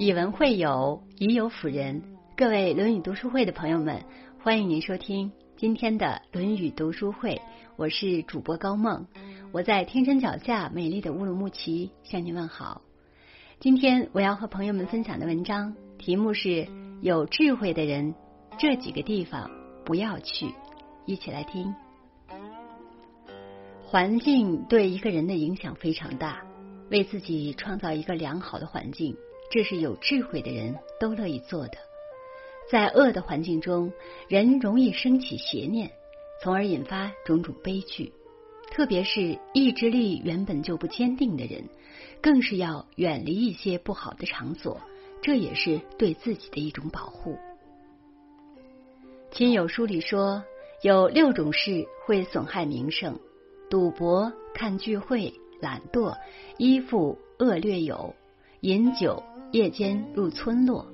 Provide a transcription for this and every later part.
以文会友，以友辅仁。各位《论语》读书会的朋友们，欢迎您收听今天的《论语》读书会。我是主播高梦，我在天山脚下美丽的乌鲁木齐向您问好。今天我要和朋友们分享的文章题目是“有智慧的人这几个地方不要去”，一起来听。环境对一个人的影响非常大，为自己创造一个良好的环境。这是有智慧的人都乐意做的。在恶的环境中，人容易升起邪念，从而引发种种悲剧。特别是意志力原本就不坚定的人，更是要远离一些不好的场所，这也是对自己的一种保护。亲友书里说，有六种事会损害名声：赌博、看聚会、懒惰、依附恶劣友、饮酒。夜间入村落，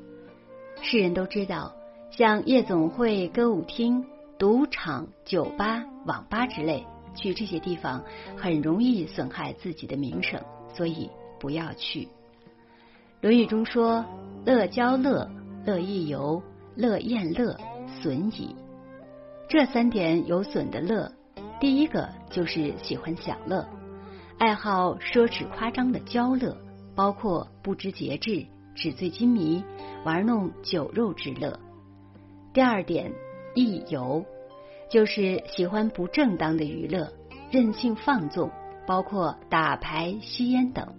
世人都知道，像夜总会、歌舞厅、赌场、酒吧、网吧之类，去这些地方很容易损害自己的名声，所以不要去。《论语》中说：“乐交乐，乐亦游，乐宴乐，损矣。”这三点有损的乐，第一个就是喜欢享乐，爱好奢侈夸张的交乐。包括不知节制、纸醉金迷、玩弄酒肉之乐。第二点，易游，就是喜欢不正当的娱乐，任性放纵，包括打牌、吸烟等。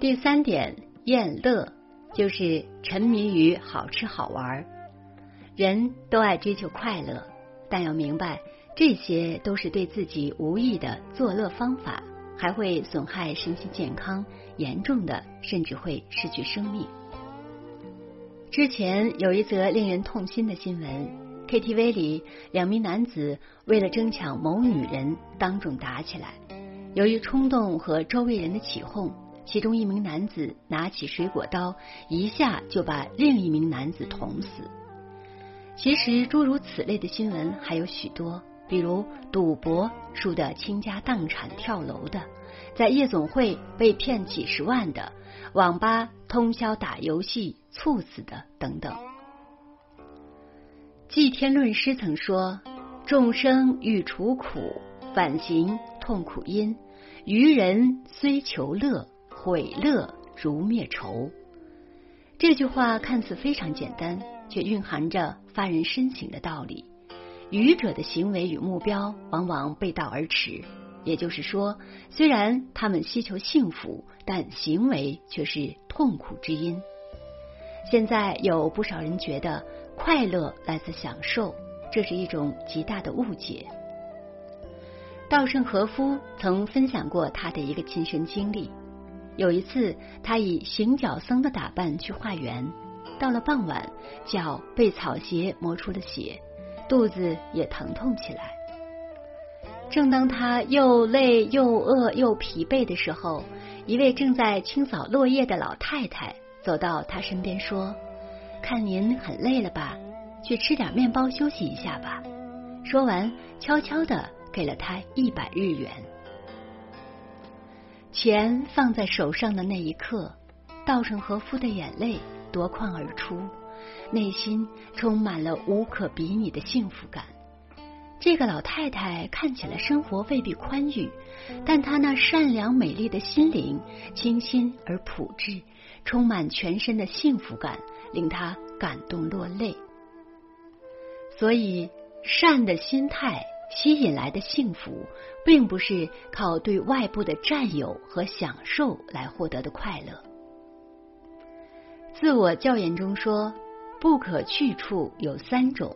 第三点，厌乐，就是沉迷于好吃好玩。人都爱追求快乐，但要明白，这些都是对自己无益的作乐方法。还会损害身心健康，严重的甚至会失去生命。之前有一则令人痛心的新闻：KTV 里两名男子为了争抢某女人，当众打起来。由于冲动和周围人的起哄，其中一名男子拿起水果刀，一下就把另一名男子捅死。其实，诸如此类的新闻还有许多。比如赌博输得倾家荡产跳楼的，在夜总会被骗几十万的，网吧通宵打游戏猝死的等等。祭天论师曾说：“众生欲除苦，反行痛苦因；愚人虽求乐，毁乐如灭仇。”这句话看似非常简单，却蕴含着发人深省的道理。愚者的行为与目标往往背道而驰，也就是说，虽然他们希求幸福，但行为却是痛苦之因。现在有不少人觉得快乐来自享受，这是一种极大的误解。稻盛和夫曾分享过他的一个亲身经历：有一次，他以行脚僧的打扮去化缘，到了傍晚，脚被草鞋磨出了血。肚子也疼痛起来。正当他又累又饿又疲惫的时候，一位正在清扫落叶的老太太走到他身边说：“看您很累了吧，去吃点面包休息一下吧。”说完，悄悄的给了他一百日元。钱放在手上的那一刻，稻盛和夫的眼泪夺眶而出。内心充满了无可比拟的幸福感。这个老太太看起来生活未必宽裕，但她那善良美丽的心灵，清新而朴质，充满全身的幸福感，令她感动落泪。所以，善的心态吸引来的幸福，并不是靠对外部的占有和享受来获得的快乐。自我教研中说。不可去处有三种：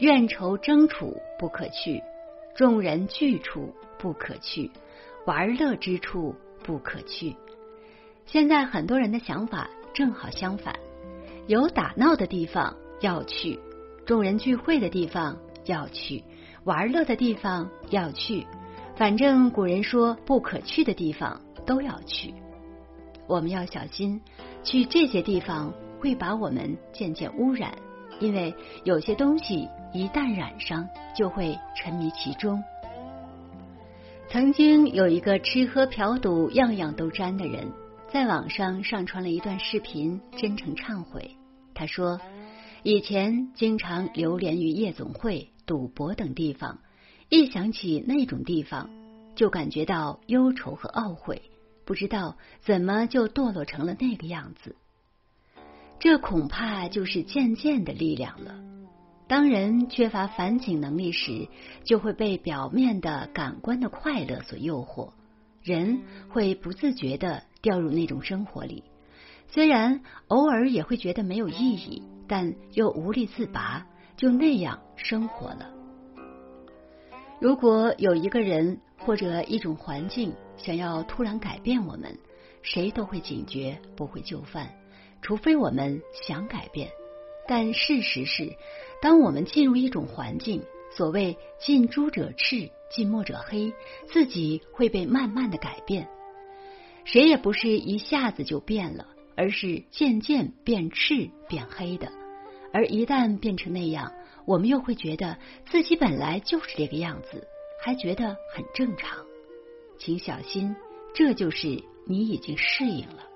怨仇争处不可去，众人聚处不可去，玩乐之处不可去。现在很多人的想法正好相反：有打闹的地方要去，众人聚会的地方要去，玩乐的地方要去。反正古人说不可去的地方都要去，我们要小心去这些地方。会把我们渐渐污染，因为有些东西一旦染上，就会沉迷其中。曾经有一个吃喝嫖赌样样都沾的人，在网上上传了一段视频，真诚忏悔。他说，以前经常流连于夜总会、赌博等地方，一想起那种地方，就感觉到忧愁和懊悔，不知道怎么就堕落成了那个样子。这恐怕就是渐渐的力量了。当人缺乏反省能力时，就会被表面的感官的快乐所诱惑，人会不自觉的掉入那种生活里。虽然偶尔也会觉得没有意义，但又无力自拔，就那样生活了。如果有一个人或者一种环境想要突然改变我们，谁都会警觉，不会就范，除非我们想改变。但事实是，当我们进入一种环境，所谓近朱者赤，近墨者黑，自己会被慢慢的改变。谁也不是一下子就变了，而是渐渐变赤变黑的。而一旦变成那样，我们又会觉得自己本来就是这个样子，还觉得很正常。请小心，这就是你已经适应了。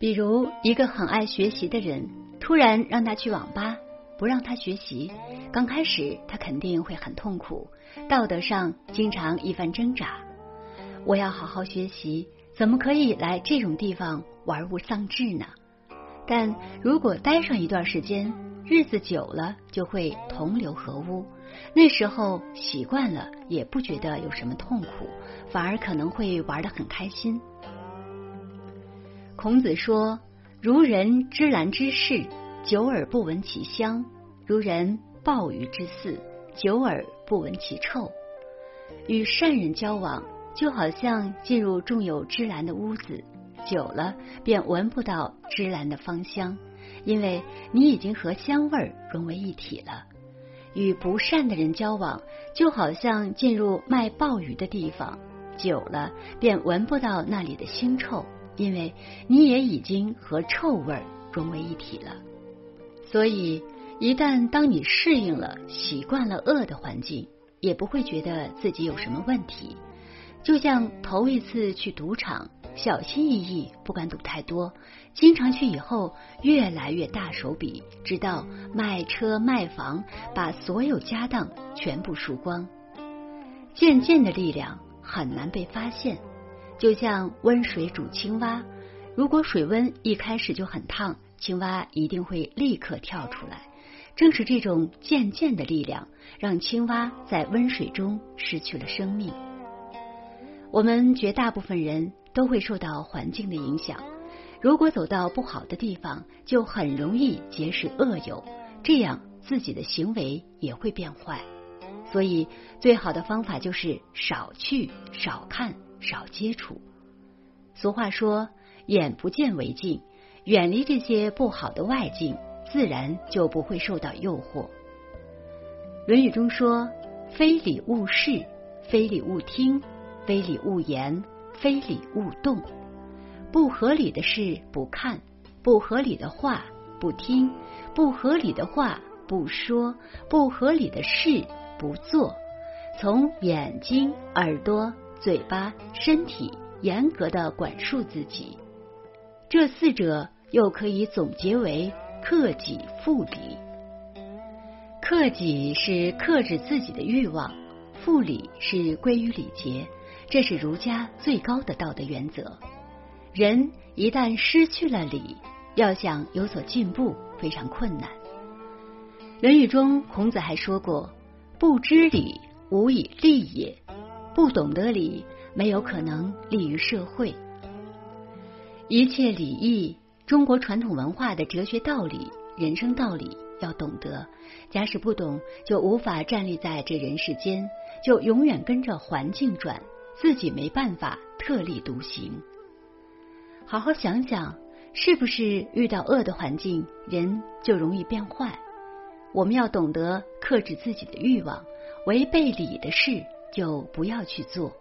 比如，一个很爱学习的人，突然让他去网吧，不让他学习，刚开始他肯定会很痛苦，道德上经常一番挣扎。我要好好学习，怎么可以来这种地方玩物丧志呢？但如果待上一段时间，日子久了就会同流合污，那时候习惯了，也不觉得有什么痛苦，反而可能会玩得很开心。孔子说：“如人芝兰之室，久而不闻其香；如人鲍鱼之肆，久而不闻其臭。”与善人交往，就好像进入种有芝兰的屋子，久了便闻不到芝兰的芳香，因为你已经和香味融为一体了。与不善的人交往，就好像进入卖鲍鱼的地方，久了便闻不到那里的腥臭。因为你也已经和臭味融为一体了，所以一旦当你适应了、习惯了恶的环境，也不会觉得自己有什么问题。就像头一次去赌场，小心翼翼，不敢赌太多；经常去以后，越来越大手笔，直到卖车卖房，把所有家当全部输光。渐渐的力量很难被发现。就像温水煮青蛙，如果水温一开始就很烫，青蛙一定会立刻跳出来。正是这种渐渐的力量，让青蛙在温水中失去了生命。我们绝大部分人都会受到环境的影响，如果走到不好的地方，就很容易结识恶友，这样自己的行为也会变坏。所以，最好的方法就是少去、少看。少接触。俗话说：“眼不见为净。”远离这些不好的外境，自然就不会受到诱惑。《论语》中说：“非礼勿视，非礼勿听，非礼勿言，非礼勿动。”不合理的事不看，不合理的话不听，不合理的话不说，不合理的事不做。从眼睛、耳朵。嘴巴、身体严格的管束自己，这四者又可以总结为克己复礼。克己是克制自己的欲望，复礼是归于礼节，这是儒家最高的道德原则。人一旦失去了礼，要想有所进步非常困难。《论语》中，孔子还说过：“不知礼，无以立也。”不懂得礼，没有可能立于社会。一切礼义，中国传统文化的哲学道理、人生道理要懂得。假使不懂，就无法站立在这人世间，就永远跟着环境转，自己没办法特立独行。好好想想，是不是遇到恶的环境，人就容易变坏？我们要懂得克制自己的欲望，违背礼的事。就不要去做。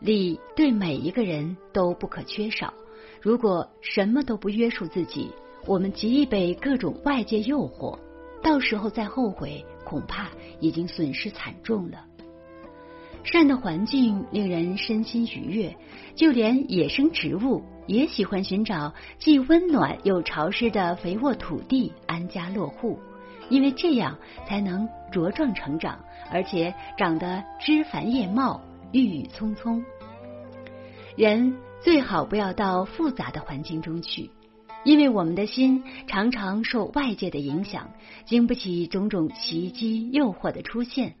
礼对每一个人都不可缺少。如果什么都不约束自己，我们极易被各种外界诱惑，到时候再后悔，恐怕已经损失惨重了。善的环境令人身心愉悦，就连野生植物也喜欢寻找既温暖又潮湿的肥沃土地安家落户，因为这样才能茁壮成长，而且长得枝繁叶茂、郁郁葱葱。人最好不要到复杂的环境中去，因为我们的心常常受外界的影响，经不起种种袭击、诱惑的出现。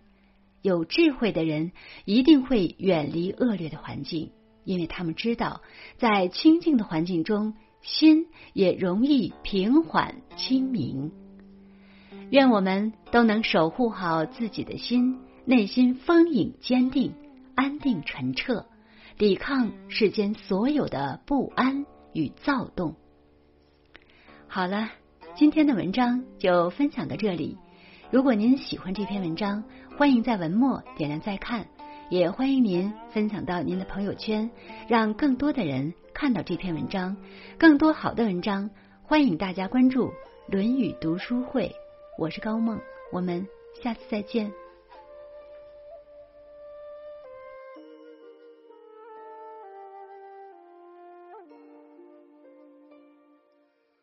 有智慧的人一定会远离恶劣的环境，因为他们知道，在清静的环境中，心也容易平缓清明。愿我们都能守护好自己的心，内心丰盈坚定，安定澄澈，抵抗世间所有的不安与躁动。好了，今天的文章就分享到这里。如果您喜欢这篇文章，欢迎在文末点亮再看，也欢迎您分享到您的朋友圈，让更多的人看到这篇文章。更多好的文章，欢迎大家关注《论语读书会》。我是高梦，我们下次再见。